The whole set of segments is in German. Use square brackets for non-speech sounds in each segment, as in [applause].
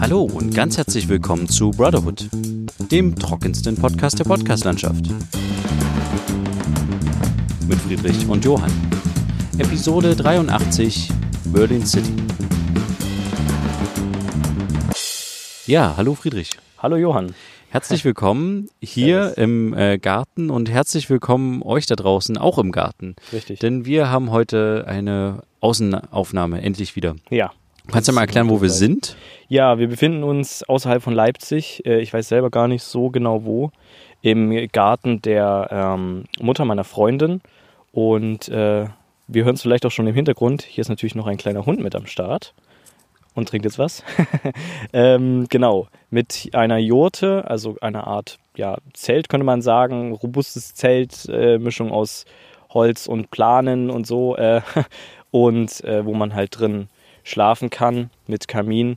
Hallo und ganz herzlich willkommen zu Brotherhood, dem trockensten Podcast der Podcastlandschaft. Mit Friedrich und Johann. Episode 83 Berlin City. Ja, hallo Friedrich. Hallo Johann. Herzlich willkommen hier im äh, Garten und herzlich willkommen euch da draußen auch im Garten. Richtig. Denn wir haben heute eine Außenaufnahme endlich wieder. Ja. Kannst du mal erklären, wo wir sind? Ja, wir befinden uns außerhalb von Leipzig. Äh, Ich weiß selber gar nicht so genau wo. Im Garten der ähm, Mutter meiner Freundin. Und äh, wir hören es vielleicht auch schon im Hintergrund. Hier ist natürlich noch ein kleiner Hund mit am Start. Und trinkt jetzt was. [laughs] ähm, genau. Mit einer Jurte, also einer Art ja, Zelt, könnte man sagen. Robustes Zelt, äh, Mischung aus Holz und Planen und so. Äh, [laughs] und äh, wo man halt drin schlafen kann mit Kamin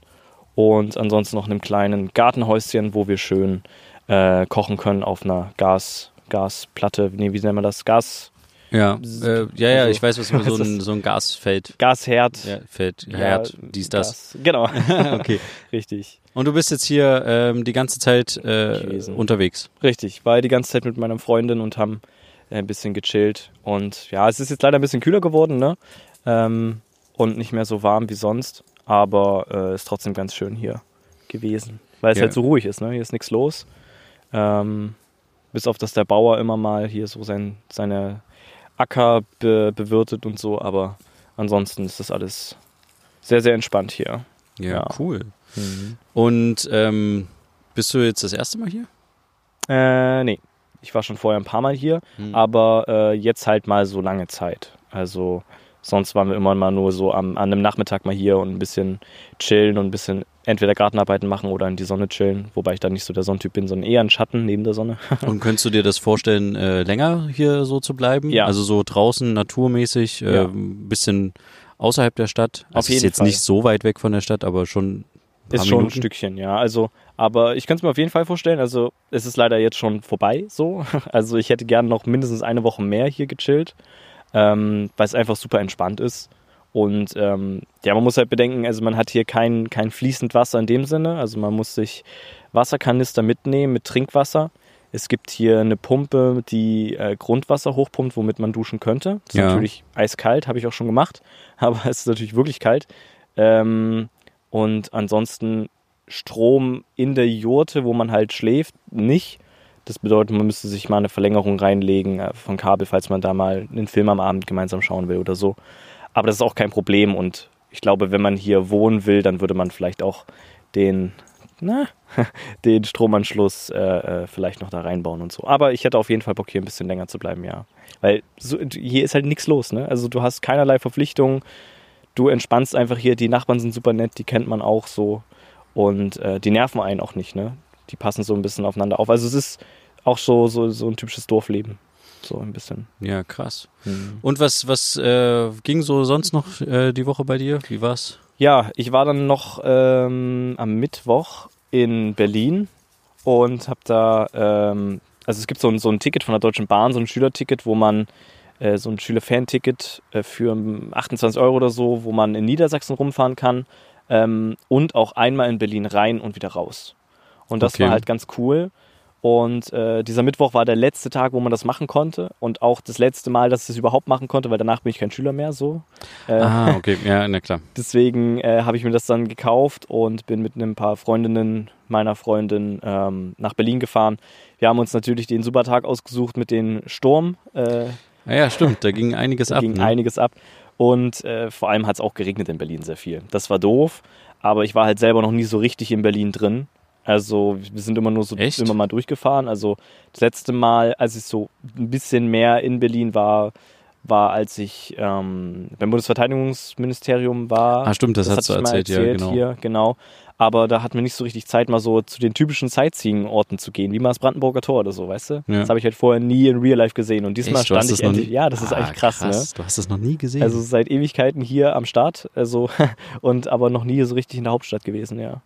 und ansonsten noch einem kleinen Gartenhäuschen, wo wir schön äh, kochen können auf einer Gas, Gasplatte. Nee, wie nennt man das? Gas, Ja, äh, ja, ja, Also, ich weiß, was du- [laughs] so ein, [laughs] so ein Gasfeld. Gasherd. Ja, Feld, Ja, Herd, dies, das. Gas. Genau, [laughs] okay. richtig. Und du bist jetzt hier ähm, die ganze Zeit äh, unterwegs. Richtig. War die ganze Zeit mit meiner Freundin und haben äh, ein bisschen gechillt. Und ja, es ist jetzt leider ein bisschen kühler geworden, ne? Ähm, und nicht mehr so warm wie sonst. Aber äh, ist trotzdem ganz schön hier gewesen. Weil es Ja. halt so ruhig ist, ne? Hier ist nichts los. Ähm, bis auf, dass der Bauer immer mal hier so sein, seine Acker be bewirtet und so. Aber ansonsten ist das alles sehr, sehr entspannt hier. Ja, Ja. cool. Und ähm, bist du jetzt das erste Mal hier? Äh, nee. Ich war schon vorher ein paar Mal hier, Hm. aber äh, jetzt halt mal so lange Zeit. Also sonst waren wir immer mal nur so am, an einem Nachmittag mal hier und ein bisschen chillen und ein bisschen entweder Gartenarbeiten machen oder in die Sonne chillen. Wobei ich da nicht so der Sonnentyp bin, sondern eher ein Schatten neben der Sonne. [laughs] Und könntest du dir das vorstellen, äh, länger hier so zu bleiben? Ja. Also so draußen, naturmäßig, äh, Ja. ein bisschen außerhalb der Stadt? Auf Also ist jeden jetzt Fall. nicht so weit weg von der Stadt, aber schon ein paar Ist schon Minuten. ein Stückchen, ja. Also, aber ich könnte es mir auf jeden Fall vorstellen. Also, es ist leider jetzt schon vorbei so. [laughs] Also, ich hätte gerne noch mindestens eine Woche mehr hier gechillt, ähm, weil es einfach super entspannt ist. Und ähm, ja, man muss halt bedenken, also man hat hier kein, kein fließend Wasser in dem Sinne. Also man muss sich Wasserkanister mitnehmen mit Trinkwasser. Es gibt hier eine Pumpe, die äh, Grundwasser hochpumpt, womit man duschen könnte. Das ist Ja. natürlich eiskalt, habe ich auch schon gemacht, [laughs] aber es ist natürlich wirklich kalt. Ähm, und ansonsten Strom in der Jurte, wo man halt schläft, nicht. Das bedeutet, man müsste sich mal eine Verlängerung reinlegen äh, von Kabel, falls man da mal einen Film am Abend gemeinsam schauen will oder so. Aber das ist auch kein Problem und ich glaube, wenn man hier wohnen will, dann würde man vielleicht auch den, na, [laughs] den Stromanschluss äh, äh, vielleicht noch da reinbauen und so. Aber ich hätte auf jeden Fall Bock, hier ein bisschen länger zu bleiben, ja. Weil so, hier ist halt nichts los, ne? Also du hast keinerlei Verpflichtungen, du entspannst einfach hier, die Nachbarn sind super nett, die kennt man auch so und äh, die nerven einen auch nicht, ne? Die passen so ein bisschen aufeinander auf. Also es ist auch so, so, so ein typisches Dorfleben. So ein bisschen. Ja, krass. Und was, was äh, ging so sonst noch äh, die Woche bei dir? Wie war's? Ja, ich war dann noch ähm, am Mittwoch in Berlin und habe da, ähm, also es gibt so ein, so ein Ticket von der Deutschen Bahn, so ein Schülerticket, wo man, äh, so ein Schüler-Fan-Ticket äh, für 28 Euro oder so, wo man in Niedersachsen rumfahren kann ähm, und auch einmal in Berlin rein und wieder raus. Und das Okay. war halt ganz cool. Und äh, dieser Mittwoch war der letzte Tag, wo man das machen konnte und auch das letzte Mal, dass ich das überhaupt machen konnte, weil danach bin ich kein Schüler mehr so. Äh, Ah, okay, ja, na klar. [laughs] Deswegen äh, habe ich mir das dann gekauft und bin mit ein paar Freundinnen meiner Freundin ähm, nach Berlin gefahren. Wir haben uns natürlich den super Tag ausgesucht mit dem Sturm. Äh, Ah, ja, stimmt, da ging einiges [laughs] da ab. ging ne? einiges ab. Und äh, vor allem hat es auch geregnet in Berlin sehr viel. Das war doof, aber ich war halt selber noch nie so richtig in Berlin drin. Also wir sind immer nur so Echt? immer mal durchgefahren. Also das letzte Mal, als ich so ein bisschen mehr in Berlin war, war, als ich ähm, beim Bundesverteidigungsministerium war. Ah, stimmt, das hast hatte du mal erzählt, ja, erzählt genau. Hier, genau. Aber da hatten wir nicht so richtig Zeit, mal so zu den typischen Sightseeing-Orten zu gehen, wie mal das Brandenburger Tor oder so, weißt du? Ja. Das habe ich halt vorher nie in Real Life gesehen. Und diesmal Echt? Hast stand das ich endlich. Ja, das ist Ah, eigentlich krass, ne? Du hast das noch nie gesehen. Also seit Ewigkeiten hier am Start, also [laughs] und aber noch nie so richtig in der Hauptstadt gewesen, ja.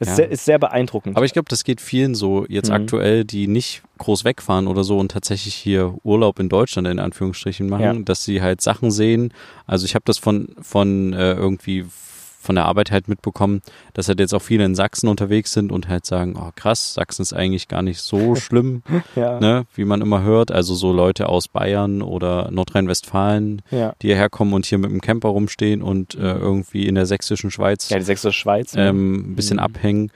Ist, Ja. sehr, ist sehr beeindruckend. Aber ich glaube, das geht vielen so jetzt Mhm. aktuell, die nicht groß wegfahren oder so und tatsächlich hier Urlaub in Deutschland in Anführungsstrichen machen, Ja. dass sie halt Sachen sehen. Also ich habe das von von äh, irgendwie von der Arbeit halt mitbekommen, dass halt jetzt auch viele in Sachsen unterwegs sind und halt sagen, oh krass, Sachsen ist eigentlich gar nicht so [laughs] schlimm, Ja. ne, wie man immer hört. Also so Leute aus Bayern oder Nordrhein-Westfalen, Ja. die hierher kommen und hier mit dem Camper rumstehen und äh, irgendwie in der sächsischen Schweiz Ja, die sächsische Schweiz. ne? ähm, ein bisschen Mhm. abhängen.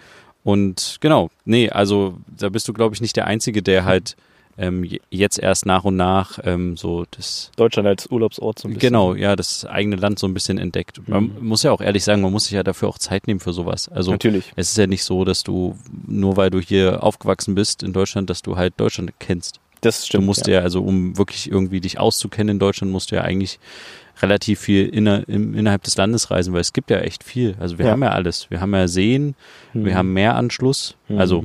Und genau, nee, also da bist du, glaube ich, nicht der Einzige, der [laughs] halt ähm, je- jetzt erst nach und nach ähm, so das Deutschland als Urlaubsort so ein bisschen. Genau, ja, das eigene Land so ein bisschen entdeckt. Man Mhm. muss ja auch ehrlich sagen, man muss sich ja dafür auch Zeit nehmen für sowas. Also Natürlich. es ist ja nicht so, dass du, nur weil du hier aufgewachsen bist in Deutschland, dass du halt Deutschland kennst. Das stimmt. du musst ja. also um wirklich irgendwie dich auszukennen in Deutschland, musst du ja eigentlich relativ viel inner, im, innerhalb des Landes reisen, weil es gibt ja echt viel. Also wir Ja. haben ja alles. Wir haben ja Seen, Hm. wir haben Meeranschluss, Mhm. also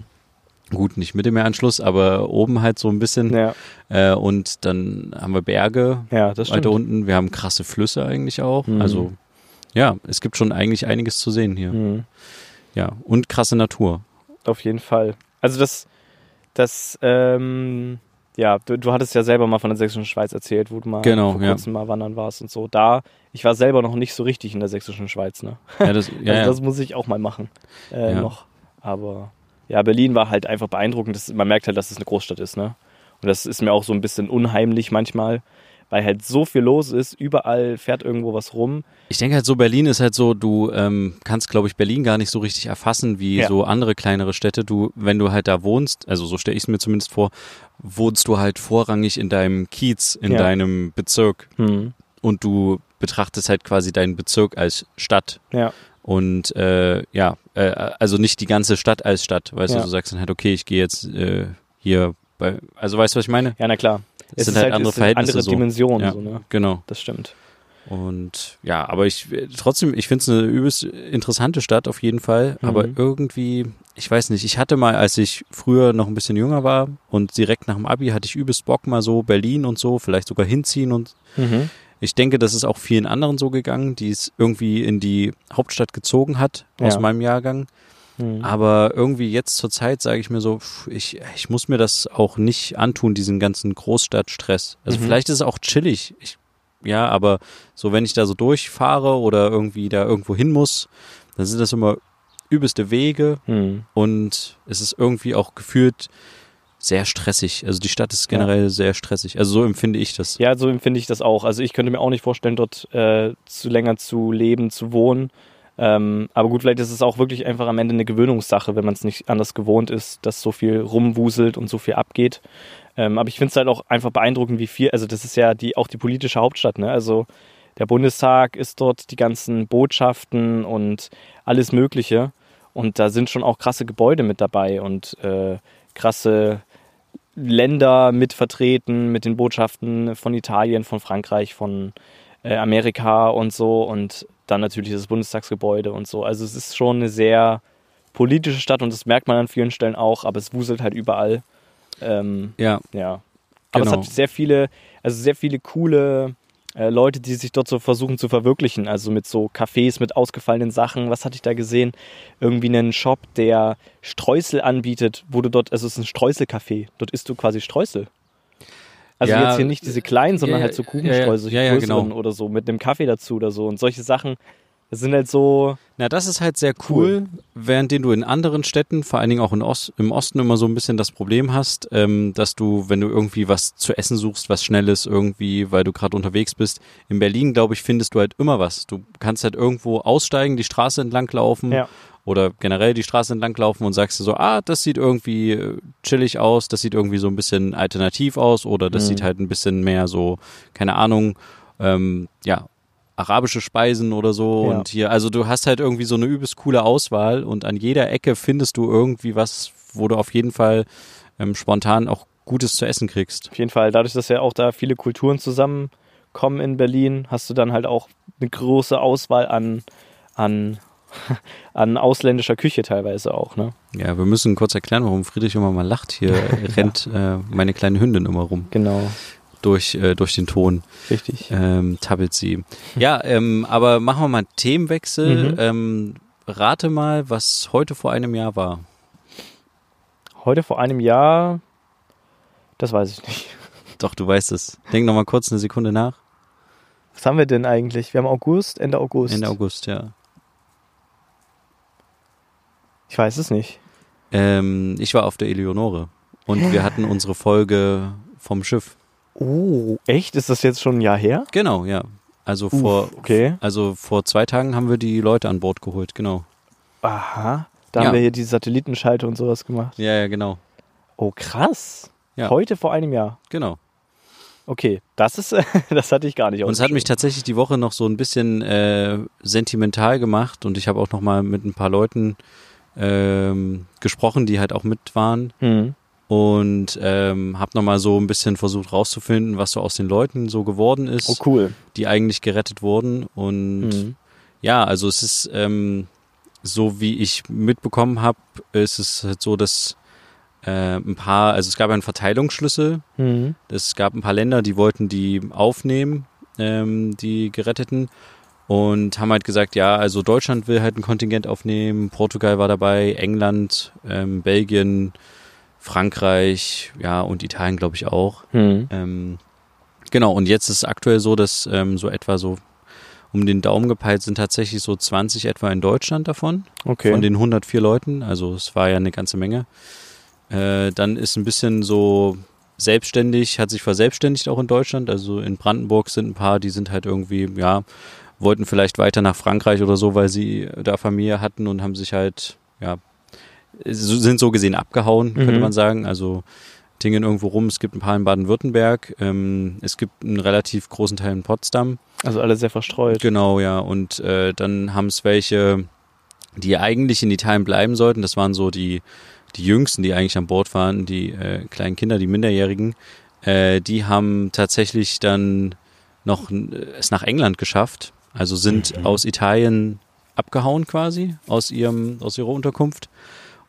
gut, nicht Mittelmeeranschluss, aber oben halt so ein bisschen. Ja, Äh, und dann haben wir Berge, ja das stimmt. weiter unten. Wir haben krasse Flüsse eigentlich auch. Mhm. Also ja, es gibt schon eigentlich einiges zu sehen hier. Mhm. Ja, und krasse Natur. Auf jeden Fall. Also das, das, ähm, ja, du, du hattest ja selber mal von der Sächsischen Schweiz erzählt, wo du mal Genau, vor ja. kurzem mal wandern warst und so. Da, ich war selber noch nicht so richtig in der Sächsischen Schweiz, ne? Ja, das, ja, [laughs] also ja. das muss ich auch mal machen. Äh, Ja. Noch. Aber ja, Berlin war halt einfach beeindruckend. Das, man merkt halt, dass es eine Großstadt ist, ne? Und das ist mir auch so ein bisschen unheimlich manchmal, weil halt so viel los ist. Überall fährt irgendwo was rum. Ich denke halt so, Berlin ist halt so, du ähm, kannst, glaube ich, Berlin gar nicht so richtig erfassen wie Ja. so andere kleinere Städte. Du, wenn du halt da wohnst, also so stelle ich es mir zumindest vor, wohnst du halt vorrangig in deinem Kiez, in Ja. deinem Bezirk Hm. und du betrachtest halt quasi deinen Bezirk als Stadt. Ja. Und äh, ja, äh, also nicht die ganze Stadt als Stadt, weißt Ja. du, du sagst dann halt, okay, ich gehe jetzt äh, hier bei, also weißt du, was ich meine? Ja, na klar. Es sind halt andere es sind Verhältnisse andere so. Dimensionen, Ja. so, ne? Genau. Das stimmt. Und ja, aber ich trotzdem, ich finde es eine übelst interessante Stadt auf jeden Fall. Mhm. Aber irgendwie, ich weiß nicht, ich hatte mal, als ich früher noch ein bisschen jünger war und direkt nach dem Abi hatte ich übelst Bock mal so Berlin und so, vielleicht sogar hinziehen und Mhm. Ich denke, das ist auch vielen anderen so gegangen, die es irgendwie in die Hauptstadt gezogen hat aus Ja. meinem Jahrgang. Mhm. Aber irgendwie jetzt zur Zeit sage ich mir so, ich, ich muss mir das auch nicht antun, diesen ganzen Großstadtstress. Also Mhm. vielleicht ist es auch chillig. Ich, ja, aber so wenn ich da so durchfahre oder irgendwie da irgendwo hin muss, dann sind das immer übelste Wege Mhm. und es ist irgendwie auch gefühlt sehr stressig. Also die Stadt ist generell sehr stressig. Also so empfinde ich das. Ja, so empfinde ich das auch. Also ich könnte mir auch nicht vorstellen, dort äh, zu länger zu leben, zu wohnen. Ähm, aber gut, vielleicht ist es auch wirklich einfach am Ende eine Gewöhnungssache, wenn man es nicht anders gewohnt ist, dass so viel rumwuselt und so viel abgeht. Ähm, aber ich finde es halt auch einfach beeindruckend, wie viel, also das ist ja die, auch die politische Hauptstadt, ne? Also der Bundestag ist dort, die ganzen Botschaften und alles Mögliche. Und da sind schon auch krasse Gebäude mit dabei und äh, krasse Länder mit vertreten, mit den Botschaften von Italien, von Frankreich, von äh, Amerika und so. Und dann natürlich das Bundestagsgebäude und so. Also es ist schon eine sehr politische Stadt und das merkt man an vielen Stellen auch, aber es wuselt halt überall. Ähm, Ja, ja. Aber Genau. es hat sehr viele, also sehr viele coole äh, Leute, die sich dort so versuchen zu verwirklichen. Also mit so Cafés, mit ausgefallenen Sachen. Was hatte ich da gesehen? Irgendwie einen Shop, der Streusel anbietet, wo du dort, also es ist ein Streuselcafé. Dort isst du quasi Streusel. Also Ja, jetzt hier nicht diese kleinen, sondern ja, halt so Kuchenstreusel, ja, ja, genau. oder so, mit einem Kaffee dazu oder so. Und solche Sachen, das sind halt so, Na, das ist halt sehr cool, während du in anderen Städten, vor allen Dingen auch Ost, im Osten immer so ein bisschen das Problem hast, ähm, dass du, wenn du irgendwie was zu essen suchst, was Schnelles irgendwie, weil du gerade unterwegs bist, in Berlin, glaube ich, findest du halt immer was. Du kannst halt irgendwo aussteigen, die Straße entlang laufen Ja. oder generell die Straße entlang laufen und sagst dir so, ah, das sieht irgendwie äh, chillig aus, das sieht irgendwie so ein bisschen alternativ aus oder das Mhm. sieht halt ein bisschen mehr so, keine Ahnung, ähm, ja, arabische Speisen oder so Ja. und hier, also du hast halt irgendwie so eine übelst coole Auswahl und an jeder Ecke findest du irgendwie was, wo du auf jeden Fall ähm, spontan auch Gutes zu essen kriegst. auf jeden Fall, dadurch, dass ja auch da viele Kulturen zusammenkommen in Berlin, hast du dann halt auch eine große Auswahl an, an, [laughs] an ausländischer Küche teilweise auch, ne? Ja, wir müssen kurz erklären, warum Friedrich immer mal lacht. Hier [laughs] rennt äh, meine kleine Hündin immer rum Genau, durch, äh, durch den Ton. richtig. ähm, tappelt sie. Ja, ähm, aber machen wir mal einen Themenwechsel. Mhm. Ähm, rate mal, was heute vor einem Jahr war. Heute vor einem Jahr, das weiß ich nicht. [laughs] Doch, du weißt es. Denk noch mal kurz eine Sekunde nach. Was haben wir denn eigentlich? Wir haben August, Ende August. Ende August, ja. Ich weiß es nicht. Ähm, ich war auf der Eleonore und wir hatten unsere Folge vom Schiff. Oh, echt? Ist das jetzt schon ein Jahr her? Genau, ja. Also Uff, vor, okay. also vor zwei Tagen haben wir die Leute an Bord geholt, genau. Aha. Da Ja. haben wir hier die Satellitenschalte und sowas gemacht. Ja, ja, genau. Oh, krass. Ja. Heute vor einem Jahr. Genau. Okay, das ist, [laughs] das hatte ich gar nicht. Und es hat mich tatsächlich die Woche noch so ein bisschen äh, sentimental gemacht und ich habe auch noch mal mit ein paar Leuten ähm, gesprochen, die halt auch mit waren Hm. Und ähm, habe noch mal so ein bisschen versucht rauszufinden, was so aus den Leuten so geworden ist, Oh, cool. die eigentlich gerettet wurden und Hm. ja, also es ist ähm, so wie ich mitbekommen habe, ist es halt so, dass äh, ein paar, also es gab einen Verteilungsschlüssel Hm. es gab ein paar Länder, die wollten die aufnehmen, ähm, die Geretteten. Und haben halt gesagt, ja, also Deutschland will halt ein Kontingent aufnehmen, Portugal war dabei, England, ähm, Belgien, Frankreich, ja, und Italien, glaube ich, auch. Hm. Ähm, genau, und jetzt ist es aktuell so, dass ähm, so etwa so um den Daumen gepeilt sind tatsächlich so 20 etwa in Deutschland davon Okay. von den 104 Leuten, also es war ja eine ganze Menge. Äh, dann ist ein bisschen so selbstständig, hat sich verselbstständigt auch in Deutschland. Also in Brandenburg sind ein paar, die sind halt irgendwie, ja, wollten vielleicht weiter nach Frankreich oder so, weil sie da Familie hatten und haben sich halt, ja, sind so gesehen abgehauen, könnte Mhm. man sagen. Also tingen irgendwo rum. Es gibt ein paar in Baden-Württemberg. Ähm, es gibt einen relativ großen Teil in Potsdam. Also alle sehr verstreut. Genau, ja. Und äh, dann haben es welche, die eigentlich in Italien bleiben sollten. Das waren so die, die Jüngsten, die eigentlich an Bord waren, die äh, kleinen Kinder, die Minderjährigen. Äh, die haben tatsächlich dann noch äh, es nach England geschafft. Also sind Mhm. aus Italien abgehauen quasi, aus ihrem, aus ihrer Unterkunft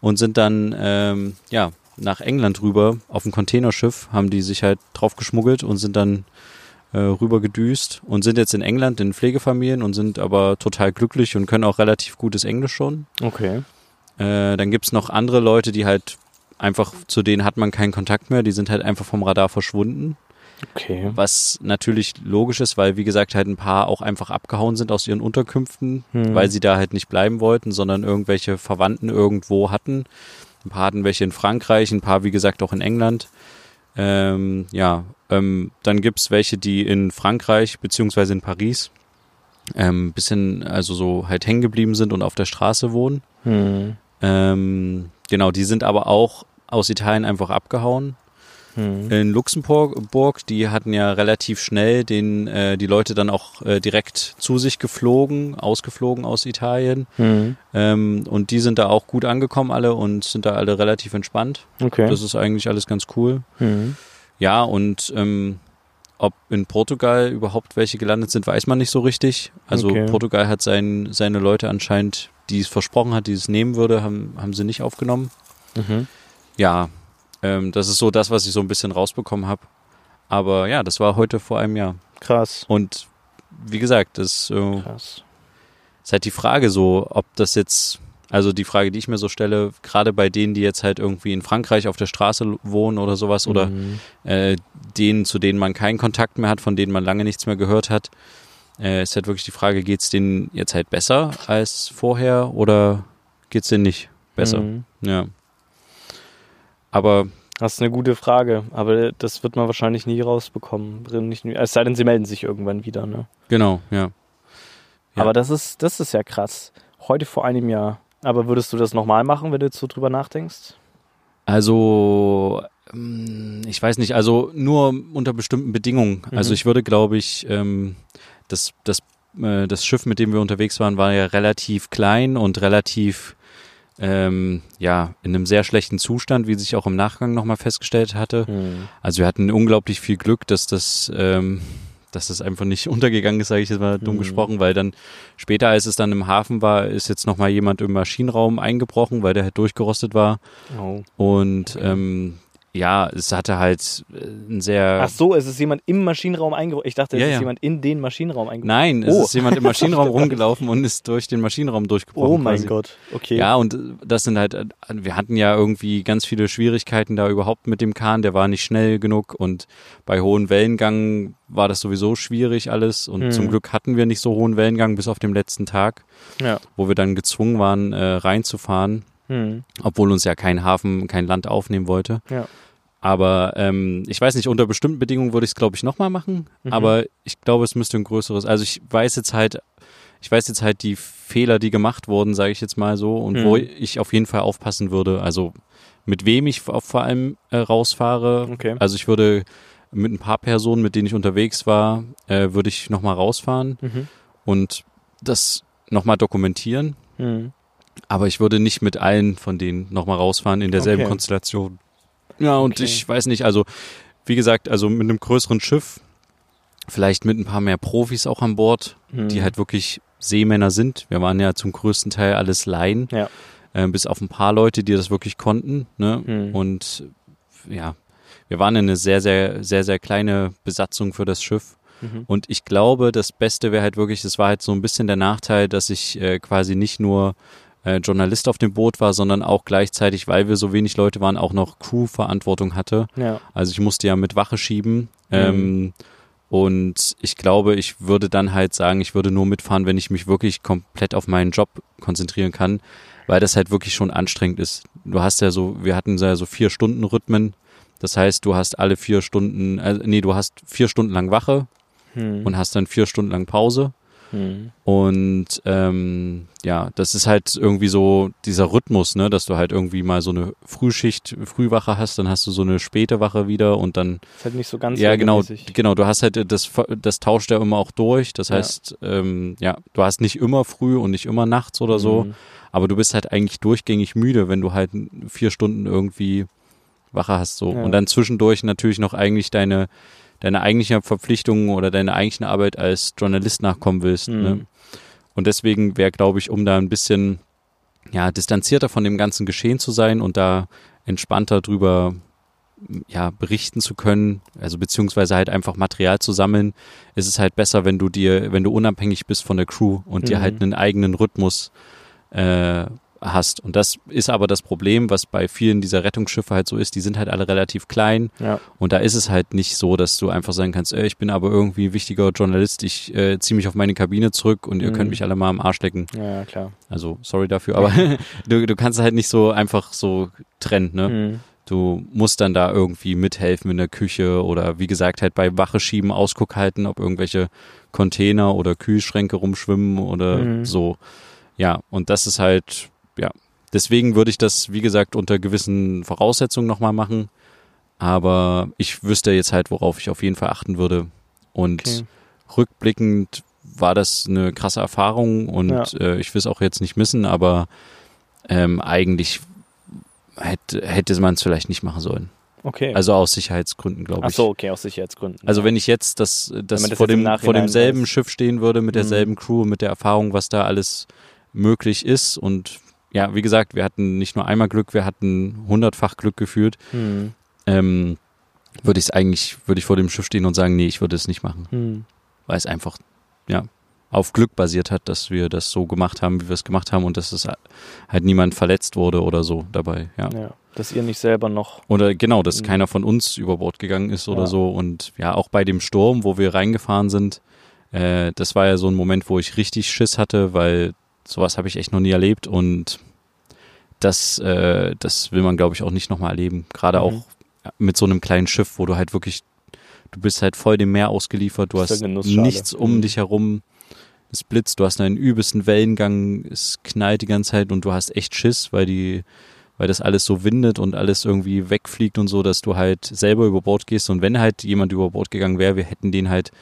und sind dann ähm, ja nach England rüber auf ein Containerschiff, haben die sich halt drauf geschmuggelt und sind dann äh, rüber gedüst und sind jetzt in England in Pflegefamilien und sind aber total glücklich und können auch relativ gutes Englisch schon. Okay. Äh, dann gibt's noch andere Leute, die halt einfach, zu denen hat man keinen Kontakt mehr, die sind halt einfach vom Radar verschwunden. Okay. Was natürlich logisch ist, weil wie gesagt halt ein paar auch einfach abgehauen sind aus ihren Unterkünften, Hm. weil sie da halt nicht bleiben wollten, sondern irgendwelche Verwandten irgendwo hatten. Ein paar hatten welche in Frankreich, ein paar wie gesagt auch in England. Ähm, ja, ähm, dann gibt's welche, die in Frankreich beziehungsweise in Paris ähm, bisschen, also so halt hängen geblieben sind und auf der Straße wohnen. Hm. Ähm, genau, die sind aber auch aus Italien einfach abgehauen. Hm. In Luxemburg, die hatten ja relativ schnell den, äh, die Leute dann auch äh, direkt zu sich geflogen, ausgeflogen aus Italien. Hm. Ähm, und die sind da auch gut angekommen alle und sind da alle relativ entspannt. Okay. Das ist eigentlich alles ganz cool. Hm. Ja, und ähm, ob in Portugal überhaupt welche gelandet sind, weiß man nicht so richtig. Also Okay. Portugal hat sein, seine Leute anscheinend, die es versprochen hat, die es nehmen würde, haben, haben sie nicht aufgenommen. Mhm. Ja, ähm, das ist so das, was ich so ein bisschen rausbekommen habe. Aber ja, das war heute vor einem Jahr. Krass. Und wie gesagt, das äh, Krass. ist halt die Frage so, ob das jetzt, also die Frage, die ich mir so stelle, gerade bei denen, die jetzt halt irgendwie in Frankreich auf der Straße wohnen oder sowas oder Mhm. äh, denen, zu denen man keinen Kontakt mehr hat, von denen man lange nichts mehr gehört hat, äh, ist halt wirklich die Frage, geht's denen jetzt halt besser als vorher oder geht's denen nicht besser? Mhm. Ja. Aber Das ist eine gute Frage, aber das wird man wahrscheinlich nie rausbekommen. Nicht, es sei denn, sie melden sich irgendwann wieder. Ne? genau, ja. Ja. Aber das ist, das ist ja krass. Heute vor einem Jahr. Aber würdest du das nochmal machen, wenn du jetzt so drüber nachdenkst? Also, ähm, ich weiß nicht, also nur unter bestimmten Bedingungen. Also Mhm. ich würde, glaube ich, ähm, das, das, äh, das Schiff, mit dem wir unterwegs waren, war ja relativ klein und relativ, ähm, ja, in einem sehr schlechten Zustand, wie sich auch im Nachgang nochmal festgestellt hatte. Hm. Also wir hatten unglaublich viel Glück, dass das, ähm, dass das einfach nicht [laughs] untergegangen ist, sage ich jetzt mal dumm Mhm. gesprochen, weil dann später, als es dann im Hafen war, ist jetzt nochmal jemand im Maschinenraum eingebrochen, weil der halt durchgerostet war. Oh. Und ähm, ja, es hatte halt äh, ein sehr. Ach so, es ist jemand im Maschinenraum eingebrochen. Ich dachte, es Ja, ist ja. jemand in den Maschinenraum eingebrochen. Nein, es Oh. ist jemand im Maschinenraum [laughs] rumgelaufen und ist durch den Maschinenraum durchgebrochen. Oh mein quasi. Gott. Okay. Ja, und äh, das sind halt, äh, wir hatten ja irgendwie ganz viele Schwierigkeiten da überhaupt mit dem Kahn, der war nicht schnell genug und bei hohen Wellengang war das sowieso schwierig alles und Mhm. zum Glück hatten wir nicht so hohen Wellengang bis auf den letzten Tag, Ja. wo wir dann gezwungen waren, äh, reinzufahren. Hm. obwohl uns ja kein Hafen, kein Land aufnehmen wollte. Ja. Aber ähm, ich weiß nicht, unter bestimmten Bedingungen würde ich es, glaube ich, nochmal machen. Mhm. Aber ich glaube, es müsste ein größeres. Also ich weiß jetzt halt, ich weiß jetzt halt die Fehler, die gemacht wurden, sage ich jetzt mal so, und Mhm. wo ich auf jeden Fall aufpassen würde. Also mit wem ich vor allem äh, rausfahre. Okay. Also ich würde mit ein paar Personen, mit denen ich unterwegs war, äh, würde ich nochmal rausfahren Mhm. und das nochmal dokumentieren. Hm. Aber ich würde nicht mit allen von denen nochmal rausfahren in derselben Okay. Konstellation. Ja, und Okay. ich weiß nicht, also wie gesagt, also mit einem größeren Schiff, vielleicht mit ein paar mehr Profis auch an Bord, Hm. die halt wirklich Seemänner sind. Wir waren ja zum größten Teil alles Laien, Ja. äh, bis auf ein paar Leute, die das wirklich konnten. Ne? Hm. Und ja, wir waren eine sehr, sehr, sehr, sehr kleine Besatzung für das Schiff. Mhm. Und ich glaube, das Beste wäre halt wirklich, das war halt so ein bisschen der Nachteil, dass ich äh, quasi nicht nur äh, Journalist auf dem Boot war, sondern auch gleichzeitig, weil wir so wenig Leute waren, auch noch Crew-Verantwortung hatte. Ja. Also ich musste ja mit Wache schieben. Ähm, und ich glaube, ich würde dann halt sagen, ich würde nur mitfahren, wenn ich mich wirklich komplett auf meinen Job konzentrieren kann, weil das halt wirklich schon anstrengend ist. Du hast ja so, wir hatten ja so vier Stunden Rhythmen. Das heißt, du hast alle vier Stunden, äh, nee, du hast vier Stunden lang Wache Hm. und hast dann vier Stunden lang Pause. Hm. Und ähm, ja, das ist halt irgendwie so dieser Rhythmus, ne, dass du halt irgendwie mal so eine Frühschicht, Frühwache hast, dann hast du so eine späte Wache wieder und dann Ist halt nicht so ganz ja genau, genau, du hast halt das das tauscht ja immer auch durch. Das Ja. heißt, ähm, ja, du hast nicht immer früh und nicht immer nachts oder so, Hm. aber du bist halt eigentlich durchgängig müde, wenn du halt vier Stunden irgendwie Wache hast so Ja. und dann zwischendurch natürlich noch eigentlich deine deine eigentliche Verpflichtung oder deine eigentliche Arbeit als Journalist nachkommen willst. Mhm. Ne? Und deswegen wäre, glaube ich, um da ein bisschen ja, distanzierter von dem ganzen Geschehen zu sein und da entspannter drüber ja, berichten zu können, also beziehungsweise halt einfach Material zu sammeln, ist es halt besser, wenn du dir, wenn du unabhängig bist von der Crew und dir Mhm. halt einen eigenen Rhythmus äh, hast. Und das ist aber das Problem, was bei vielen dieser Rettungsschiffe halt so ist, die sind halt alle relativ klein Ja. und da ist es halt nicht so, dass du einfach sagen kannst, ey, ich bin aber irgendwie wichtiger Journalist, ich äh, ziehe mich auf meine Kabine zurück und ihr Mhm. könnt mich alle mal am Arsch lecken. ja, klar. Also sorry dafür, aber [laughs] du, du kannst halt nicht so einfach so trennen, ne? Hm. Du musst dann da irgendwie mithelfen in der Küche oder wie gesagt halt bei Wache schieben, Ausguck halten, ob irgendwelche Container oder Kühlschränke rumschwimmen oder Mhm. so. Ja, und das ist halt, ja. Deswegen würde ich das, wie gesagt, unter gewissen Voraussetzungen nochmal machen. Aber ich wüsste jetzt halt, worauf ich auf jeden Fall achten würde. Und Okay. rückblickend war das eine krasse Erfahrung und Ja. äh, ich will es auch jetzt nicht missen, aber ähm, eigentlich hätte, hätte man es vielleicht nicht machen sollen. Okay. Also aus Sicherheitsgründen, glaube Ach ich. so, okay, aus Sicherheitsgründen. Also wenn ich jetzt das, das, man das vor, dem, vor demselben weiß. Schiff stehen würde, mit Mhm. derselben Crew, mit der Erfahrung, was da alles möglich ist und ja, wie gesagt, wir hatten nicht nur einmal Glück, wir hatten hundertfach Glück geführt. Hm. Ähm, würde ich es eigentlich, würde ich vor dem Schiff stehen und sagen, nee, ich würde es nicht machen, Hm. weil es einfach, ja, auf Glück basiert hat, dass wir das so gemacht haben, wie wir es gemacht haben und dass es halt niemand verletzt wurde oder so dabei, ja. Ja. Dass ihr nicht selber noch. Oder genau, dass Mhm. keiner von uns über Bord gegangen ist oder Ja. so. Und ja, auch bei dem Sturm, wo wir reingefahren sind, äh, das war ja so ein Moment, wo ich richtig Schiss hatte, weil sowas habe ich echt noch nie erlebt und das, äh, das will man, glaube ich, auch nicht nochmal erleben. Gerade Mhm. auch mit so einem kleinen Schiff, wo du halt wirklich, du bist halt voll dem Meer ausgeliefert, du hast nichts um Mhm. dich herum. Es blitzt, du hast einen übelsten Wellengang, es knallt die ganze Zeit und du hast echt Schiss, weil die, weil das alles so windet und alles irgendwie wegfliegt und so, dass du halt selber über Bord gehst. Und wenn halt jemand über Bord gegangen wäre, wir hätten den halt,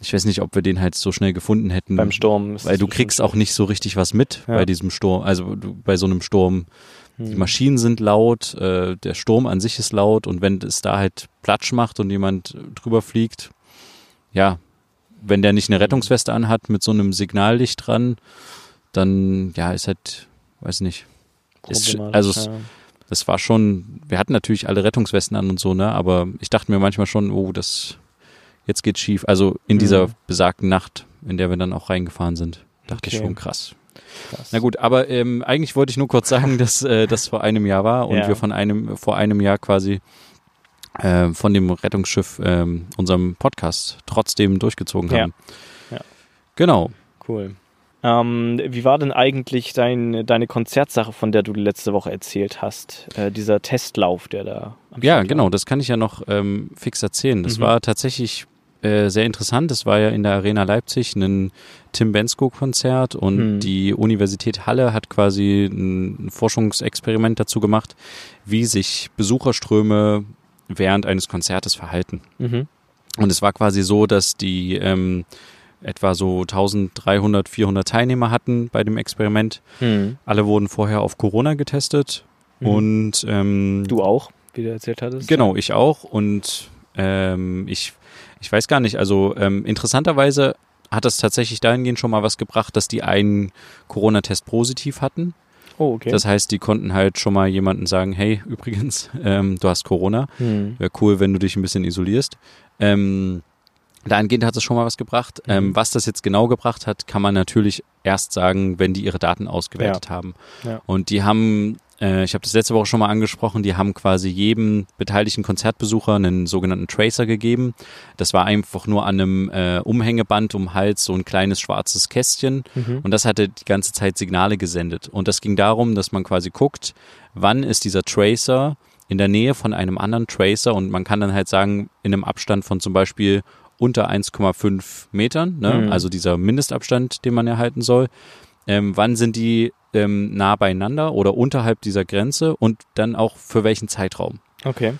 ich weiß nicht, ob wir den halt so schnell gefunden hätten. Beim Sturm. ist Weil du kriegst auch nicht so richtig was mit Ja. bei diesem Sturm, also du, bei so einem Sturm. Die Hm. Maschinen sind laut, äh, der Sturm an sich ist laut und wenn es da halt Platsch macht und jemand drüber fliegt, ja, wenn der nicht eine Rettungsweste anhat mit so einem Signallicht dran, dann ja, ist halt, weiß nicht. Ist, also es, ja. das war schon, wir hatten natürlich alle Rettungswesten an und so, ne, aber ich dachte mir manchmal schon, oh, das, jetzt geht's schief. Also in dieser Mhm. besagten Nacht, in der wir dann auch reingefahren sind, dachte ich Okay. schon krass. Krass. Na gut, aber ähm, eigentlich wollte ich nur kurz sagen, [laughs] dass äh, das vor einem Jahr war und Ja. wir von einem vor einem Jahr quasi äh, von dem Rettungsschiff ähm, unserem Podcast trotzdem durchgezogen Ja. haben. Ja. Genau. Cool. Ähm, wie war denn eigentlich dein, deine Konzertsache, von der du letzte Woche erzählt hast? Äh, dieser Testlauf, der da. Ja, Start genau, das kann ich ja noch ähm, fix erzählen. Das Mhm. war tatsächlich äh, sehr interessant. Das war ja in der Arena Leipzig ein Tim Bensko-Konzert und Mhm. die Universität Halle hat quasi ein Forschungsexperiment dazu gemacht, wie sich Besucherströme während eines Konzertes verhalten. Mhm. Und es war quasi so, dass die ähm, etwa so 1300, 400 Teilnehmer hatten bei dem Experiment. Mhm. Alle wurden vorher auf Corona getestet Mhm. und ähm, Du auch, wie du erzählt hattest? Genau, ich auch. Und ähm, ich, ich weiß gar nicht, also ähm, interessanterweise hat das tatsächlich dahingehend schon mal was gebracht, dass die einen Corona-Test positiv hatten. Oh, okay. Das heißt, die konnten halt schon mal jemanden sagen, hey, [laughs] übrigens, ähm, du hast Corona. Mhm. Wäre cool, wenn du dich ein bisschen isolierst. Ähm, dahingehend hat es schon mal was gebracht. Mhm. Ähm, was das jetzt genau gebracht hat, kann man natürlich erst sagen, wenn die ihre Daten ausgewertet haben. Ja. Und die haben, äh, ich habe das letzte Woche schon mal angesprochen, die haben quasi jedem beteiligten Konzertbesucher einen sogenannten Tracer gegeben. Das war einfach nur an einem äh, Umhängeband um Hals so ein kleines schwarzes Kästchen. Mhm. Und das hatte die ganze Zeit Signale gesendet. Und das ging darum, dass man quasi guckt, wann ist dieser Tracer in der Nähe von einem anderen Tracer und man kann dann halt sagen, in einem Abstand von zum Beispiel unter 1,5 Metern, ne? Mhm. also dieser Mindestabstand, den man erhalten soll. Ähm, wann sind die ähm, nah beieinander oder unterhalb dieser Grenze und dann auch für welchen Zeitraum? Okay.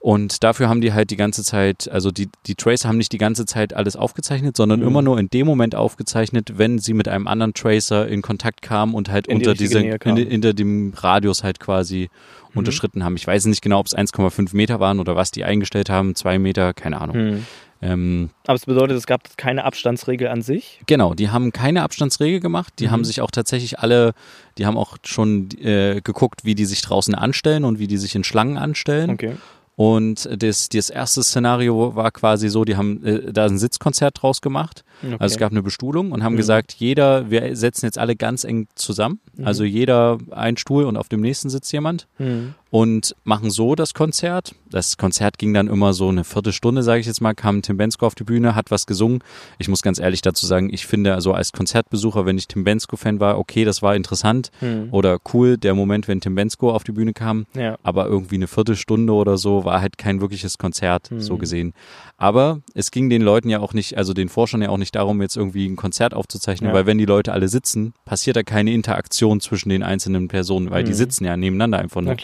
Und dafür haben die halt die ganze Zeit, also die, die Tracer haben nicht die ganze Zeit alles aufgezeichnet, sondern Mhm. immer nur in dem Moment aufgezeichnet, wenn sie mit einem anderen Tracer in Kontakt kamen und halt In die unter dieser, Nähe in, hinter dem Radius halt quasi Mhm. unterschritten haben. Ich weiß nicht genau, ob es 1,5 Meter waren oder was die eingestellt haben, zwei Meter, keine Ahnung. Mhm. Ähm, Aber es bedeutet, es gab keine Abstandsregel an sich. Genau, die haben keine Abstandsregel gemacht. Die Mhm. haben sich auch tatsächlich alle, die haben auch schon äh, geguckt, wie die sich draußen anstellen und wie die sich in Schlangen anstellen. Okay. Und das, das erste Szenario war quasi so, die haben äh, da ein Sitzkonzert draus gemacht. Okay. Also es gab eine Bestuhlung und haben Mhm. gesagt, jeder, wir setzen jetzt alle ganz eng zusammen. Mhm. Also jeder ein Stuhl und auf dem nächsten sitzt jemand Mhm. und machen so das Konzert. Das Konzert ging dann immer so eine Viertelstunde, sage ich jetzt mal, kam Tim Bensko auf die Bühne, hat was gesungen. Ich muss ganz ehrlich dazu sagen, ich finde also als Konzertbesucher, wenn ich Tim Bensko-Fan war, okay, das war interessant Mhm. oder cool, der Moment, wenn Tim Bensko auf die Bühne kam. Ja. Aber irgendwie eine Viertelstunde oder so war halt kein wirkliches Konzert, Mhm. so gesehen. Aber es ging den Leuten ja auch nicht, also den Forschern ja auch nicht darum, jetzt irgendwie ein Konzert aufzuzeichnen, Ja. weil wenn die Leute alle sitzen, passiert da keine Interaktion zwischen den einzelnen Personen, weil die Mhm. sitzen ja nebeneinander einfach nur.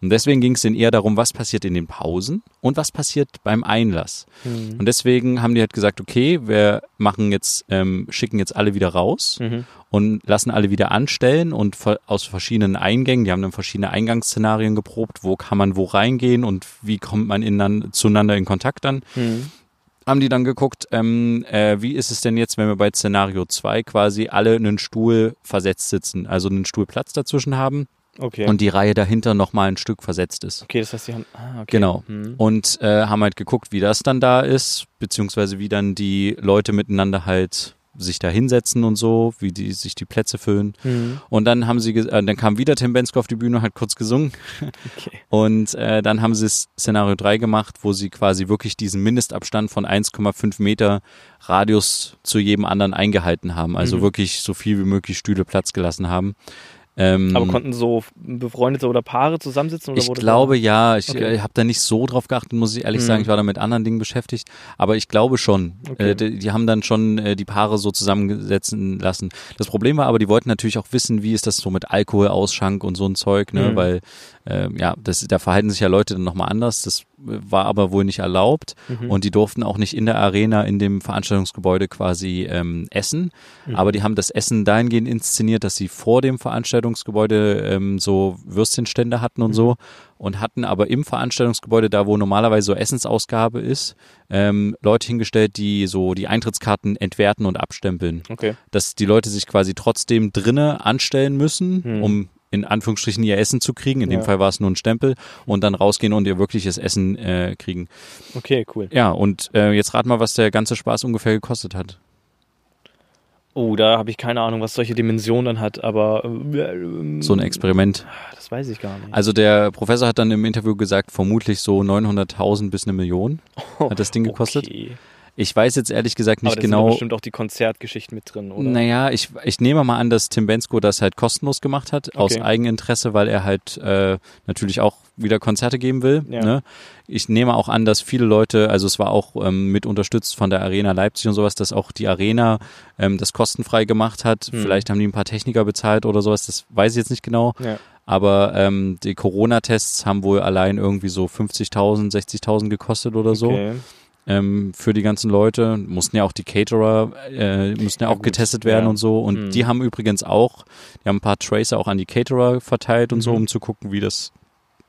Und deswegen ging es denen eher darum, was passiert in den Pausen und was passiert beim Einlass. Mhm. Und deswegen haben die halt gesagt, okay, wir machen jetzt, ähm, schicken jetzt alle wieder raus Mhm. und lassen alle wieder anstellen und aus verschiedenen Eingängen, die haben dann verschiedene Eingangsszenarien geprobt, wo kann man wo reingehen und wie kommt man ineinander, zueinander in Kontakt dann Mhm. Haben die dann geguckt, ähm, äh, wie ist es denn jetzt, wenn wir bei Szenario 2 quasi alle einen Stuhl versetzt sitzen, also einen Stuhl Platz dazwischen haben Okay. und die Reihe dahinter nochmal ein Stück versetzt ist. okay, das heißt, sie haben. Ah, okay. Genau. Mhm. Und äh, haben halt geguckt, wie das dann da ist, beziehungsweise wie dann die Leute miteinander halt sich da hinsetzen und so, wie die sich die Plätze füllen. Mhm. Und dann haben sie, äh, dann kam wieder Tim Bensko auf die Bühne, hat kurz gesungen. Okay. [laughs] Und äh, dann haben sie Szenario 3 gemacht, wo sie quasi wirklich diesen Mindestabstand von 1,5 Meter Radius zu jedem anderen eingehalten haben. Also Mhm. wirklich so viel wie möglich Stühle Platz gelassen haben. Ähm, Aber konnten so befreundete oder Paare zusammensitzen? Oder ich glaube ja, ich Okay. äh, habe da nicht so drauf geachtet, muss ich ehrlich Mhm. sagen. Ich war da mit anderen Dingen beschäftigt, aber ich glaube schon. Okay. Äh, die, die haben dann schon äh, die Paare so zusammensetzen lassen. Das Problem war aber, die wollten natürlich auch wissen, wie ist das so mit Alkoholausschank und so ein Zeug, ne? Mhm. Weil äh, ja, das, da verhalten sich ja Leute dann nochmal anders. Das war aber wohl nicht erlaubt Mhm. und die durften auch nicht in der Arena in dem Veranstaltungsgebäude quasi ähm, essen. Mhm. Aber die haben das Essen dahingehend inszeniert, dass sie vor dem Veranstaltungsgebäude ähm, so Würstchenstände hatten und Mhm. so und hatten aber im Veranstaltungsgebäude, da wo normalerweise so Essensausgabe ist, ähm, Leute hingestellt, die so die Eintrittskarten entwerten und abstempeln. Okay. Dass die Leute sich quasi trotzdem drinne anstellen müssen, Mhm. um in Anführungsstrichen ihr Essen zu kriegen. In dem Ja. Fall war es nur ein Stempel und dann rausgehen und ihr wirkliches Essen äh, kriegen. Okay, cool. Ja, und äh, jetzt rat mal, was der ganze Spaß ungefähr gekostet hat. Oh, da habe ich keine Ahnung, was solche Dimensionen dann hat, aber äh, ähm, So ein Experiment. das weiß ich gar nicht. Also der Professor hat dann im Interview gesagt, vermutlich so 900.000 bis eine Million hat das Ding gekostet. Okay. Ich weiß jetzt ehrlich gesagt nicht Aber da genau. sind bestimmt auch die Konzertgeschichten mit drin, oder? Naja, ich, ich nehme mal an, dass Tim Bensko das halt kostenlos gemacht hat, aus Okay. Eigeninteresse, weil er halt äh, natürlich auch wieder Konzerte geben will. Ja. Ne? Ich nehme auch an, dass viele Leute, also es war auch ähm, mit unterstützt von der Arena Leipzig und sowas, dass auch die Arena ähm, das kostenfrei gemacht hat. Hm. Vielleicht haben die ein paar Techniker bezahlt oder sowas, das weiß ich jetzt nicht genau. Ja. Aber ähm, die Corona-Tests haben wohl allein irgendwie so 50.000, 60.000 gekostet oder so Okay. Ähm, für die ganzen Leute. Mussten ja auch die Caterer, äh, mussten ja, Ja, auch gut, getestet werden ja. und so. Und Mhm. die haben übrigens auch, die haben ein paar Tracer auch an die Caterer verteilt und so, Mhm. um zu gucken, wie das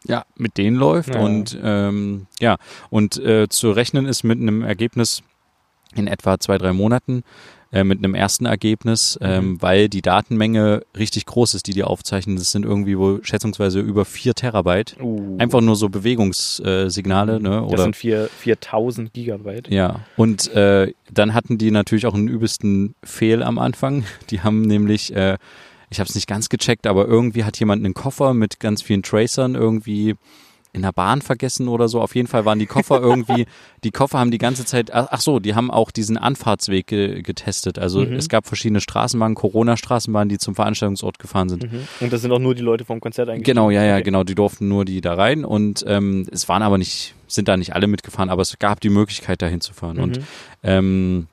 ja mit denen läuft. Ja. Und ähm, ja, und äh, zu rechnen ist mit einem Ergebnis in etwa zwei, drei Monaten. Äh, mit einem ersten Ergebnis, Mhm. ähm, weil die Datenmenge richtig groß ist, die die aufzeichnen. Das sind irgendwie wohl schätzungsweise über vier Terabyte. Uh. Einfach nur so Bewegungssignale, ne? Das Oder sind vier- 4000 Gigabyte. ja, und äh, dann hatten die natürlich auch einen übelsten Fehl am Anfang. [laughs] Die haben nämlich, äh, ich habe es nicht ganz gecheckt, aber irgendwie hat jemand einen Koffer mit ganz vielen Tracern irgendwie in der Bahn vergessen oder so. Auf jeden Fall waren die Koffer irgendwie, [laughs] die Koffer haben die ganze Zeit, ach so, die haben auch diesen Anfahrtsweg ge getestet. Also Mhm. es gab verschiedene Straßenbahnen, Corona-Straßenbahnen, die zum Veranstaltungsort gefahren sind. Mhm. Und das sind auch nur die Leute vom Konzert eigentlich. Genau, ja, ja, Okay. genau. Die durften nur die da rein und ähm, es waren aber nicht, sind da nicht alle mitgefahren, aber es gab die Möglichkeit, da hinzufahren. Und Mhm. ähm,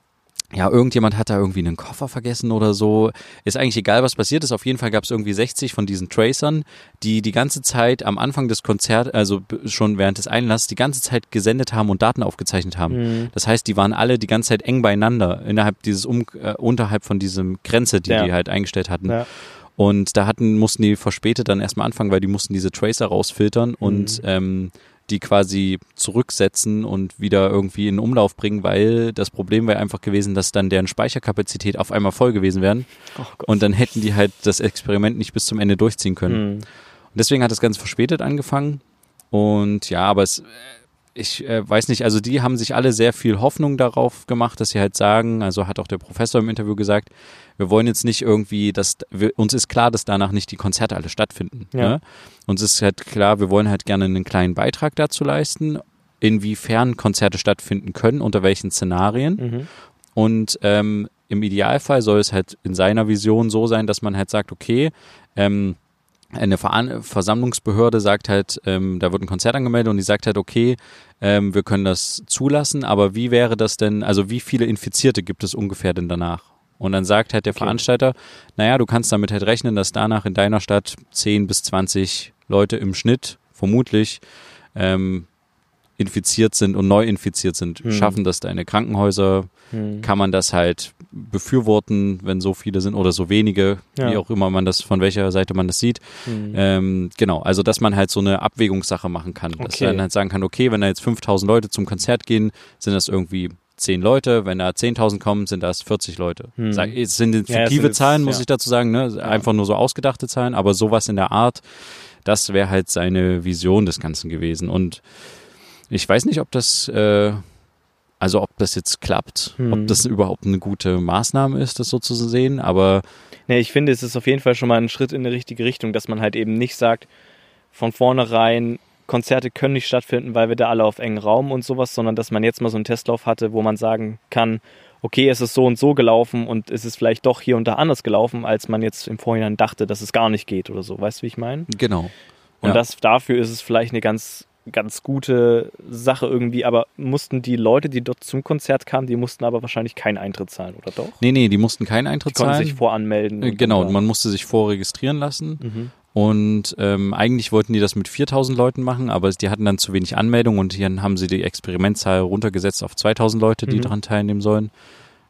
ja, irgendjemand hat da irgendwie einen Koffer vergessen oder so. Ist eigentlich egal, was passiert ist. Auf jeden Fall gab es irgendwie 60 von diesen Tracern, die die ganze Zeit am Anfang des Konzerts, also schon während des Einlasses, die ganze Zeit gesendet haben und Daten aufgezeichnet haben. Mhm. Das heißt, die waren alle die ganze Zeit eng beieinander, innerhalb dieses, um, äh, unterhalb von diesem Grenze, die Ja. die halt eingestellt hatten. Ja. Und da hatten, mussten die verspätet dann erstmal anfangen, weil die mussten diese Tracer rausfiltern und Mhm. ähm, die quasi zurücksetzen und wieder irgendwie in Umlauf bringen, weil das Problem wäre einfach gewesen, dass dann deren Speicherkapazität auf einmal voll gewesen wären Oh und dann hätten die halt das Experiment nicht bis zum Ende durchziehen können. Mhm. Und deswegen hat das ganz verspätet angefangen. Und ja, aber es, ich äh, weiß nicht, also die haben sich alle sehr viel Hoffnung darauf gemacht, dass sie halt sagen, also hat auch der Professor im Interview gesagt, wir wollen jetzt nicht irgendwie, dass wir, uns ist klar, dass danach nicht die Konzerte alle stattfinden. Ja. Ne? Uns ist halt klar, wir wollen halt gerne einen kleinen Beitrag dazu leisten, inwiefern Konzerte stattfinden können, unter welchen Szenarien. Mhm. Und ähm, im Idealfall soll es halt in seiner Vision so sein, dass man halt sagt, okay, ähm, eine Veran Versammlungsbehörde sagt halt, ähm, da wird ein Konzert angemeldet und die sagt halt, okay, ähm, wir können das zulassen, aber wie wäre das denn, also wie viele Infizierte gibt es ungefähr denn danach? Und dann sagt halt der Okay. Veranstalter, naja, du kannst damit halt rechnen, dass danach in deiner Stadt 10 bis 20 Leute im Schnitt vermutlich ähm, infiziert sind und neu infiziert sind. Hm. Schaffen das deine Krankenhäuser? Mhm. kann man das halt befürworten, wenn so viele sind oder so wenige, Ja. wie auch immer man das, von welcher Seite man das sieht. Mhm. Ähm, genau, also dass man halt so eine Abwägungssache machen kann. Dass Okay. man halt sagen kann, okay, wenn da jetzt 5000 Leute zum Konzert gehen, sind das irgendwie 10 Leute, wenn da 10.000 kommen, sind das 40 Leute. Hm. Sag, es sind Ja, fiktive sind jetzt- Zahlen, muss ja. ich dazu sagen, ne? einfach nur so ausgedachte Zahlen, aber sowas in der Art, das wäre halt seine Vision des Ganzen gewesen. Und ich weiß nicht, ob das, äh, also ob das jetzt klappt, Hm. ob das überhaupt eine gute Maßnahme ist, das so zu sehen, aber Nee, ich finde, es ist auf jeden Fall schon mal ein Schritt in die richtige Richtung, dass man halt eben nicht sagt, von vornherein, Konzerte können nicht stattfinden, weil wir da alle auf engen Raum und sowas, sondern dass man jetzt mal so einen Testlauf hatte, wo man sagen kann, okay, es ist so und so gelaufen und es ist vielleicht doch hier und da anders gelaufen, als man jetzt im Vorhinein dachte, dass es gar nicht geht oder so. Weißt du, wie ich meine? genau. Und Ja. das dafür ist es vielleicht eine ganz, ganz gute Sache irgendwie, aber mussten die Leute, die dort zum Konzert kamen, die mussten aber wahrscheinlich keinen Eintritt zahlen, oder doch? Nee, nee, die mussten keinen Die Eintritt konnten zahlen. sich voranmelden. Äh, und genau, dann- man musste sich vorregistrieren lassen. Mhm. Und ähm, eigentlich wollten die das mit 4000 Leuten machen, aber die hatten dann zu wenig Anmeldungen und hier haben sie die Experimentzahl runtergesetzt auf 2000 Leute, die Mhm. daran teilnehmen sollen.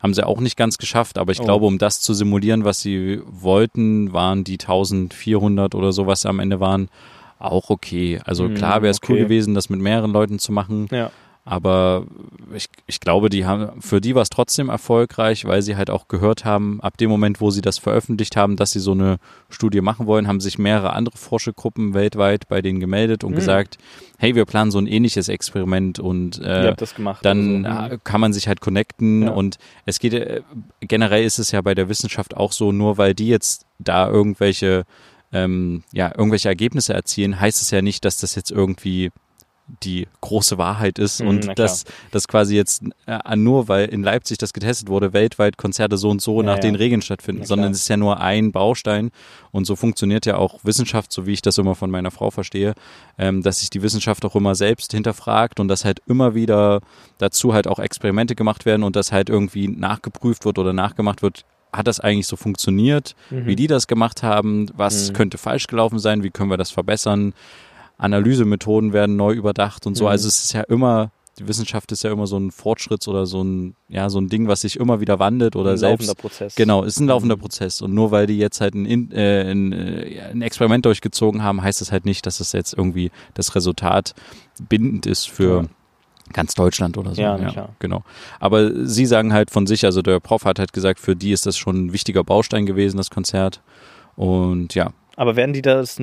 Haben sie auch nicht ganz geschafft, aber ich Oh. glaube, um das zu simulieren, was sie wollten, waren die 1400 oder so, was sie am Ende waren, auch okay. Also Mhm, klar wäre es cool okay. gewesen, das mit mehreren Leuten zu machen. Ja. Aber ich, ich glaube, die haben, für die war es trotzdem erfolgreich, weil sie halt auch gehört haben, ab dem Moment, wo sie das veröffentlicht haben, dass sie so eine Studie machen wollen, haben sich mehrere andere Forschergruppen weltweit bei denen gemeldet und Hm. gesagt, hey, wir planen so ein ähnliches Experiment und äh, habt das gemacht. dann oder so. äh, kann man sich halt connecten Ja. und es geht, äh, generell ist es ja bei der Wissenschaft auch so, nur weil die jetzt da irgendwelche, ähm, ja, irgendwelche Ergebnisse erzielen, heißt es ja nicht, dass das jetzt irgendwie die große Wahrheit ist Mhm, und dass das quasi jetzt äh, nur, weil in Leipzig das getestet wurde, weltweit Konzerte so und so Ja, nach ja. den Regeln stattfinden, sondern es ist ja nur ein Baustein und so funktioniert ja auch Wissenschaft, so wie ich das immer von meiner Frau verstehe, ähm, dass sich die Wissenschaft auch immer selbst hinterfragt und dass halt immer wieder dazu halt auch Experimente gemacht werden und das halt irgendwie nachgeprüft wird oder nachgemacht wird, hat das eigentlich so funktioniert, Mhm. wie die das gemacht haben, was Mhm. könnte falsch gelaufen sein, wie können wir das verbessern, Analysemethoden werden neu überdacht und so. Mhm. Also es ist ja immer, die Wissenschaft ist ja immer so ein Fortschritts oder so ein, ja, so ein Ding, was sich immer wieder wandelt oder ein selbst. laufender Prozess. Genau, ist ein laufender Mhm. Prozess. Und nur weil die jetzt halt ein, In- äh, ein, äh, ein Experiment durchgezogen haben, heißt das halt nicht, dass es jetzt irgendwie das Resultat bindend ist für Ja. Ganz Deutschland oder so. Ja, na klar. Genau. Aber sie sagen halt von sich, also der Prof hat halt gesagt, für die ist das schon ein wichtiger Baustein gewesen, das Konzert. Und ja, Aber werden die das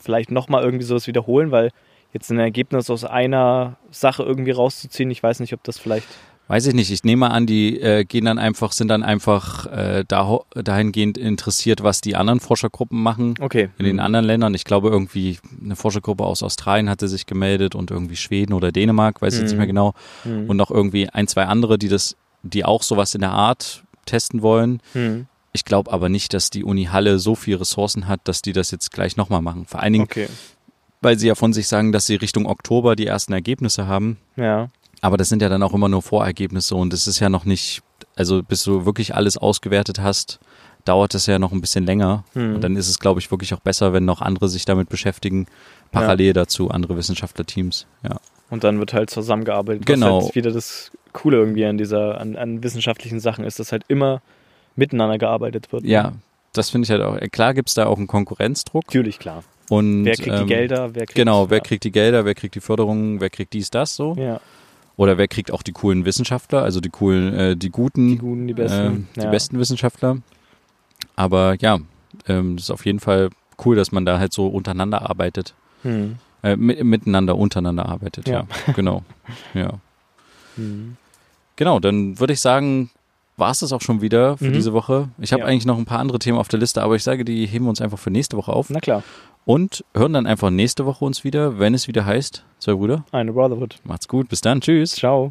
vielleicht nochmal irgendwie sowas wiederholen, weil jetzt ein Ergebnis aus einer Sache irgendwie rauszuziehen, ich weiß nicht, ob das vielleicht. Weiß ich nicht. Ich nehme an, die äh, gehen dann einfach, sind dann einfach äh, da, dahingehend interessiert, was die anderen Forschergruppen machen Okay. in den anderen Ländern. Ich glaube irgendwie eine Forschergruppe aus Australien hatte sich gemeldet und irgendwie Schweden oder Dänemark, weiß ich jetzt nicht mehr Mhm. genau. Hm. Und noch irgendwie ein, zwei andere, die das, die auch sowas in der Art testen wollen. Hm. Ich glaube aber nicht, dass die Uni Halle so viel Ressourcen hat, dass die das jetzt gleich nochmal machen. Vor allen Dingen, Okay. weil sie ja von sich sagen, dass sie Richtung Oktober die ersten Ergebnisse haben. Ja. Aber das sind ja dann auch immer nur Vorergebnisse und es ist ja noch nicht, also bis du wirklich alles ausgewertet hast, dauert es ja noch ein bisschen länger. Hm. Und dann ist es, glaube ich, wirklich auch besser, wenn noch andere sich damit beschäftigen, parallel dazu, andere Wissenschaftlerteams. Ja. Und dann wird halt zusammengearbeitet. Genau. Was halt wieder das Coole irgendwie an dieser, an, an wissenschaftlichen Sachen ist, dass halt immer miteinander gearbeitet wird. ja, das finde ich halt auch. Klar gibt es da auch einen Konkurrenzdruck. Natürlich, klar. Und, Wer kriegt die ähm, Gelder? Wer kriegt, Genau, wer ja. kriegt die Gelder, wer kriegt die Förderung, wer kriegt dies, das so. Ja, Oder wer kriegt auch die coolen Wissenschaftler, also die coolen, äh, die guten, die Guten, die Besten. ähm, die ja. besten Wissenschaftler. Aber ja, ähm, das ist auf jeden Fall cool, dass man da halt so untereinander arbeitet. Hm. Äh, mit, miteinander, untereinander arbeitet, ja. Ja. [laughs] Genau. Ja. Hm. Genau, dann würde ich sagen, war es das auch schon wieder für Mhm. diese Woche. Ich habe Ja. eigentlich noch ein paar andere Themen auf der Liste, aber ich sage, die heben wir uns einfach für nächste Woche auf Na klar, und hören dann einfach nächste Woche uns wieder, wenn es wieder heißt, zwei Brüder. eine Brotherhood. Macht's gut, bis dann, tschüss. Ciao.